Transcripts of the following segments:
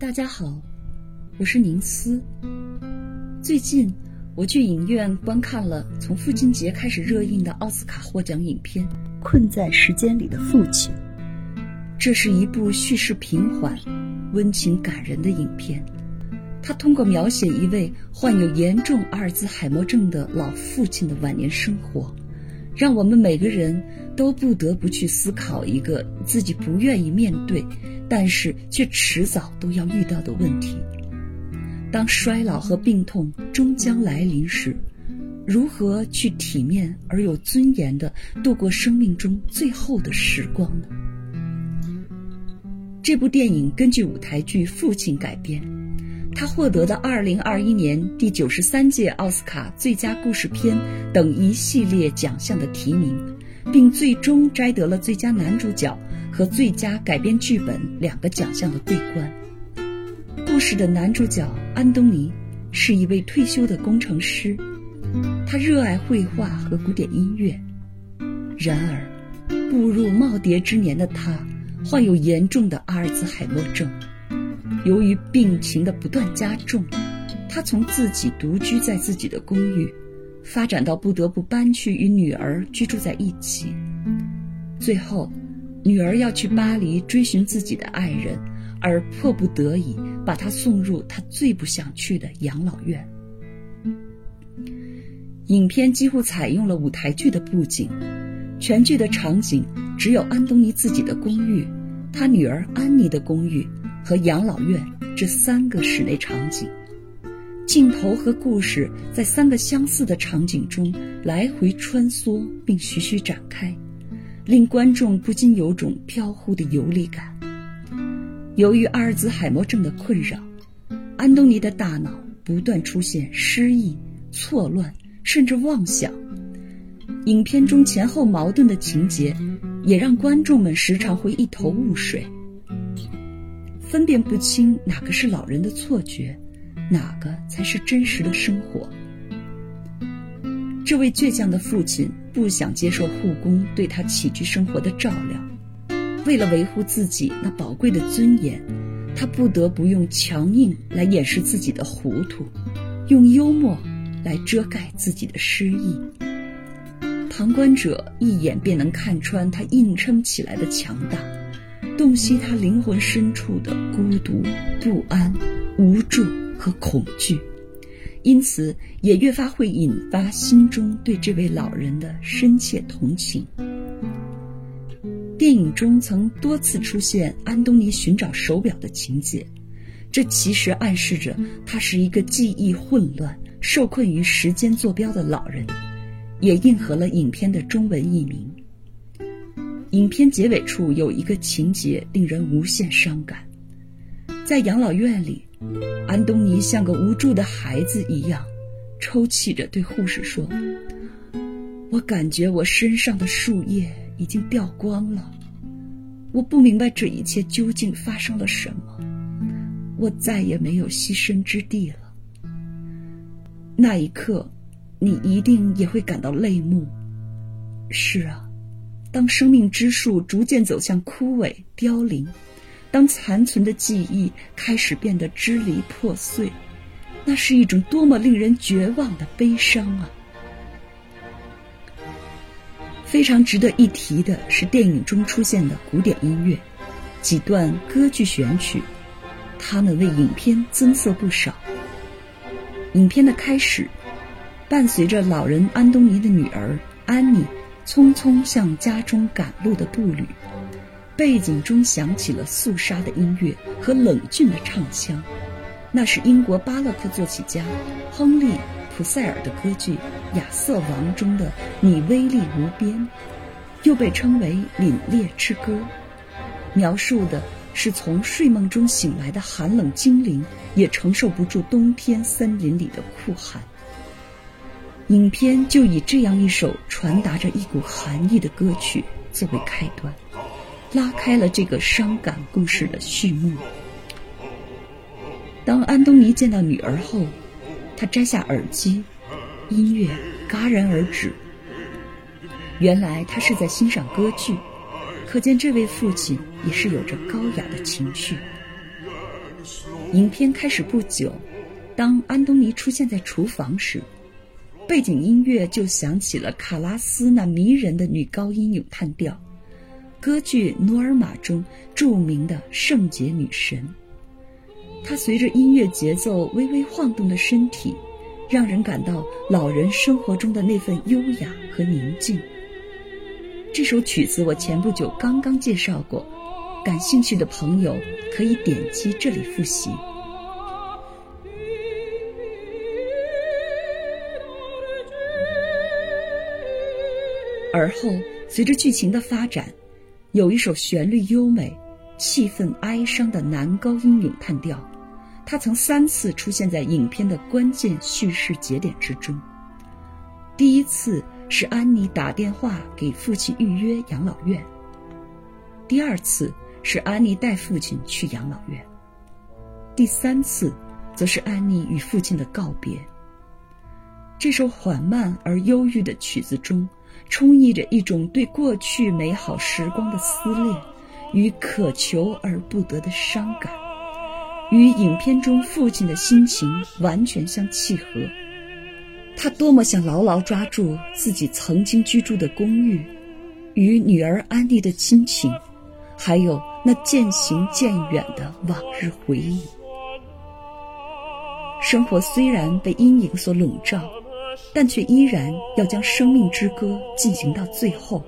大家好，我是宁思。最近我去影院观看了从父亲节开始热映的奥斯卡获奖影片《困在时间里的父亲》。这是一部叙事平缓、温情感人的影片。它通过描写一位患有严重阿尔兹海默症的老父亲的晚年生活，让我们每个人都不得不去思考一个自己不愿意面对，但是却迟早都要遇到的问题：当衰老和病痛终将来临时，如何去体面而有尊严地度过生命中最后的时光呢？这部电影根据舞台剧《父亲》改编，他获得的2021年第九十三届奥斯卡最佳故事片等一系列奖项的提名，并最终摘得了最佳男主角和最佳改编剧本两个奖项的桂冠。故事的男主角安东尼是一位退休的工程师，他热爱绘画和古典音乐。然而，步入耄耋之年的他。患有严重的阿尔兹海默症，由于病情的不断加重，他从自己独居在自己的公寓，发展到不得不搬去与女儿居住在一起。最后，女儿要去巴黎追寻自己的爱人，而迫不得已把他送入他最不想去的养老院。影片几乎采用了舞台剧的布景，全剧的场景只有安东尼自己的公寓。他女儿安妮的公寓和养老院这三个室内场景，镜头和故事在三个相似的场景中来回穿梭并徐徐展开，令观众不禁有种飘忽的游离感。由于阿尔兹海默症的困扰，安东尼的大脑不断出现失忆、错乱，甚至妄想。影片中前后矛盾的情节。也让观众们时常会一头雾水，分辨不清哪个是老人的错觉，哪个才是真实的生活。这位倔强的父亲不想接受护工对他起居生活的照料，为了维护自己那宝贵的尊严，他不得不用强硬来掩饰自己的糊涂，用幽默来遮盖自己的失意。旁观者一眼便能看穿他硬撑起来的强大，洞悉他灵魂深处的孤独、不安、无助和恐惧，因此也越发会引发心中对这位老人的深切同情。电影中曾多次出现安东尼寻找手表的情节，这其实暗示着他是一个记忆混乱、受困于时间坐标的老人。也应和了影片的中文译名。影片结尾处有一个情节令人无限伤感，在养老院里，安东尼像个无助的孩子一样，抽泣着对护士说：“我感觉我身上的树叶已经掉光了，我不明白这一切究竟发生了什么，我再也没有栖身之地了。”那一刻。你一定也会感到泪目。是啊，当生命之树逐渐走向枯萎凋零，当残存的记忆开始变得支离破碎，那是一种多么令人绝望的悲伤啊！非常值得一提的是，电影中出现的古典音乐，几段歌剧选曲，他们为影片增色不少。影片的开始。伴随着老人安东尼的女儿安妮匆匆向家中赶路的步履，背景中响起了肃杀的音乐和冷峻的唱腔，那是英国巴洛克作曲家亨利·普塞尔的歌剧《亚瑟王》中的“你威力无边”，又被称为《凛冽之歌》，描述的是从睡梦中醒来的寒冷精灵也承受不住冬天森林里的酷寒。影片就以这样一首传达着一股寒意的歌曲作为开端，拉开了这个伤感故事的序幕。当安东尼见到女儿后，他摘下耳机，音乐戛然而止。原来他是在欣赏歌剧，可见这位父亲也是有着高雅的情绪。影片开始不久，当安东尼出现在厨房时，背景音乐就响起了卡拉斯那迷人的女高音咏叹调，歌剧《努尔玛》中著名的圣洁女神。她随着音乐节奏微微晃动的身体，让人感到老人生活中的那份优雅和宁静。这首曲子我前不久刚刚介绍过，感兴趣的朋友可以点击这里复习。而后，随着剧情的发展，有一首旋律优美、气氛哀伤的男高音咏叹调，它曾三次出现在影片的关键叙事节点之中。第一次。是安妮打电话给父亲预约养老院。第二次是安妮带父亲去养老院。第三次，则是安妮与父亲的告别。这首缓慢而忧郁的曲子中，充溢着一种对过去美好时光的思念，与渴求而不得的伤感，与影片中父亲的心情完全相契合。他多么想牢牢抓住自己曾经居住的公寓，与女儿安妮的亲情，还有那渐行渐远的往日回忆。生活虽然被阴影所笼罩，但却依然要将生命之歌进行到最后。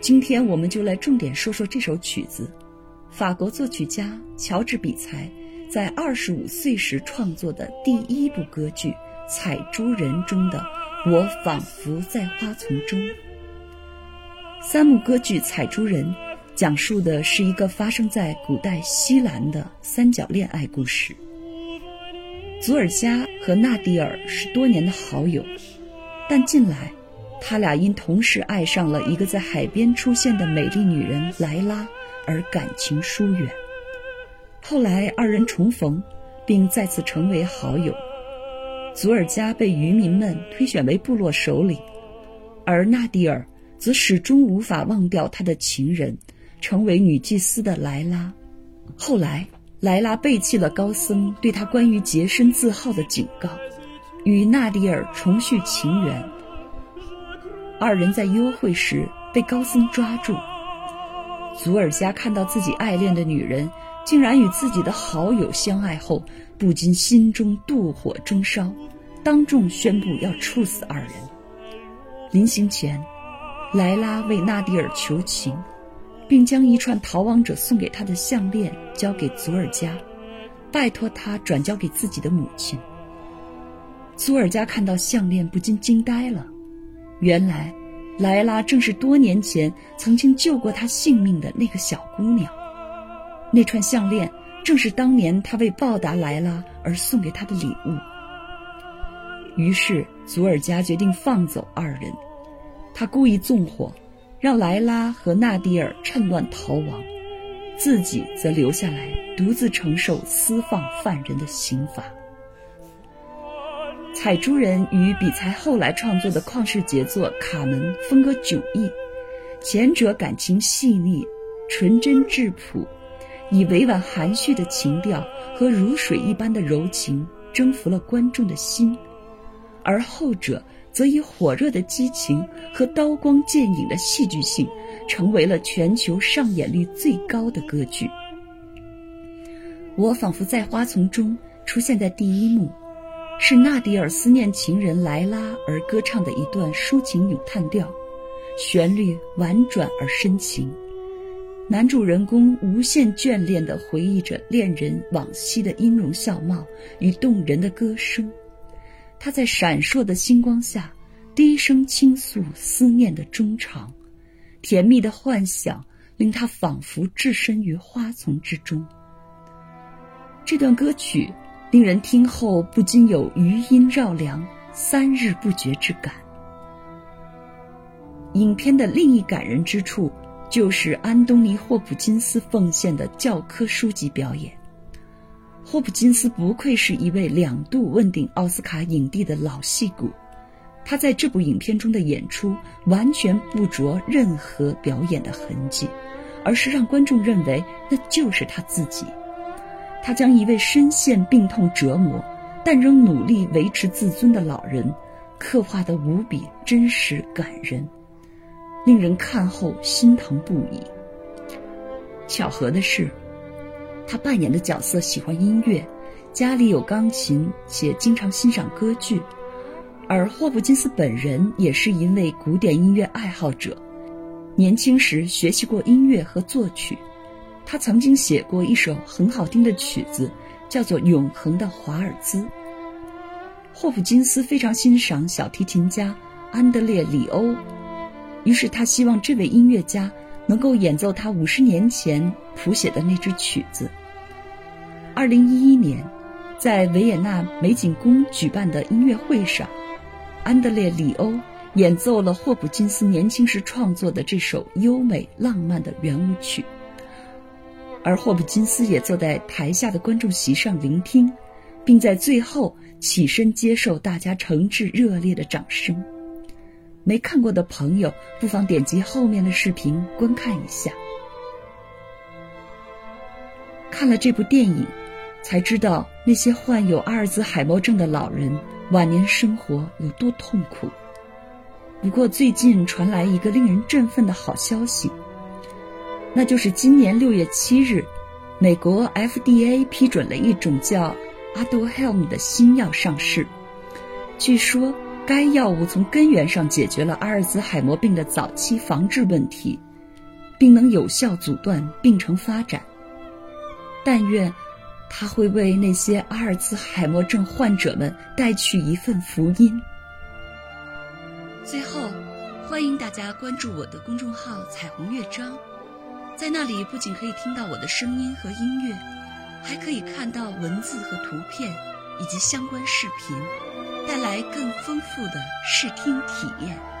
今天，我们就来重点说说这首曲子——法国作曲家乔治·比才在二十五岁时创作的第一部歌剧。《采珠人》中的“我仿佛在花丛中”，三幕歌剧《采珠人》讲述的是一个发生在古代西兰的三角恋爱故事。祖尔加和纳迪尔是多年的好友，但近来他俩因同时爱上了一个在海边出现的美丽女人莱拉而感情疏远。后来二人重逢，并再次成为好友。祖尔加被渔民们推选为部落首领，而纳迪尔则始终无法忘掉他的情人，成为女祭司的莱拉。后来，莱拉背弃了高僧对他关于洁身自好的警告，与纳迪尔重续情缘。二人在幽会时被高僧抓住，祖尔加看到自己爱恋的女人竟然与自己的好友相爱后。不禁心中妒火中烧，当众宣布要处死二人。临行前，莱拉为纳迪尔求情，并将一串逃亡者送给他的项链交给祖尔加，拜托他转交给自己的母亲。祖尔加看到项链，不禁惊呆了。原来，莱拉正是多年前曾经救过他性命的那个小姑娘。那串项链。正是当年他为报答莱拉而送给他的礼物。于是，祖尔加决定放走二人。他故意纵火，让莱拉和纳迪尔趁乱逃亡，自己则留下来独自承受私放犯人的刑罚。《采珠人》与比才后来创作的旷世杰作《卡门》风格迥异，前者感情细腻、纯真质朴。以委婉含蓄的情调和如水一般的柔情征服了观众的心，而后者则以火热的激情和刀光剑影的戏剧性，成为了全球上演率最高的歌剧。我仿佛在花丛中出现在第一幕，是纳迪尔思念情人莱拉而歌唱的一段抒情咏叹调，旋律婉转而深情。男主人公无限眷恋地回忆着恋人往昔的音容笑貌与动人的歌声，他在闪烁的星光下低声倾诉思念的衷肠，甜蜜的幻想令他仿佛置身于花丛之中。这段歌曲令人听后不禁有余音绕梁、三日不绝之感。影片的另一感人之处。就是安东尼·霍普金斯奉献的教科书级表演。霍普金斯不愧是一位两度问鼎奥斯卡影帝的老戏骨，他在这部影片中的演出完全不着任何表演的痕迹，而是让观众认为那就是他自己。他将一位深陷病痛折磨，但仍努力维持自尊的老人，刻画得无比真实感人，令人看后心疼不已。巧合的是，他扮演的角色喜欢音乐，家里有钢琴，且经常欣赏歌剧。而霍普金斯本人也是一位古典音乐爱好者，年轻时学习过音乐和作曲。他曾经写过一首很好听的曲子，叫做《永恒的华尔兹》。霍普金斯非常欣赏小提琴家安德烈·里欧，于是他希望这位音乐家能够演奏他五十年前谱写的那支曲子。二零一一年，在维也纳美景宫举办的音乐会上，安德烈·里欧演奏了霍普金斯年轻时创作的这首优美浪漫的圆舞曲。而霍普金斯也坐在台下的观众席上聆听，并在最后起身接受大家诚挚热烈的掌声。没看过的朋友，不妨点击后面的视频观看一下。看了这部电影，才知道那些患有阿尔兹海默症的老人晚年生活有多痛苦。不过，最近传来一个令人振奋的好消息。那就是今年六月七日，美国 FDA 批准了一种叫 Aduhelm 的新药上市。据说该药物从根源上解决了阿尔兹海默病的早期防治问题，并能有效阻断病程发展。但愿它会为那些阿尔兹海默症患者们带去一份福音。最后，欢迎大家关注我的公众号“彩虹乐章”。在那里，不仅可以听到我的声音和音乐，还可以看到文字和图片，以及相关视频，带来更丰富的视听体验。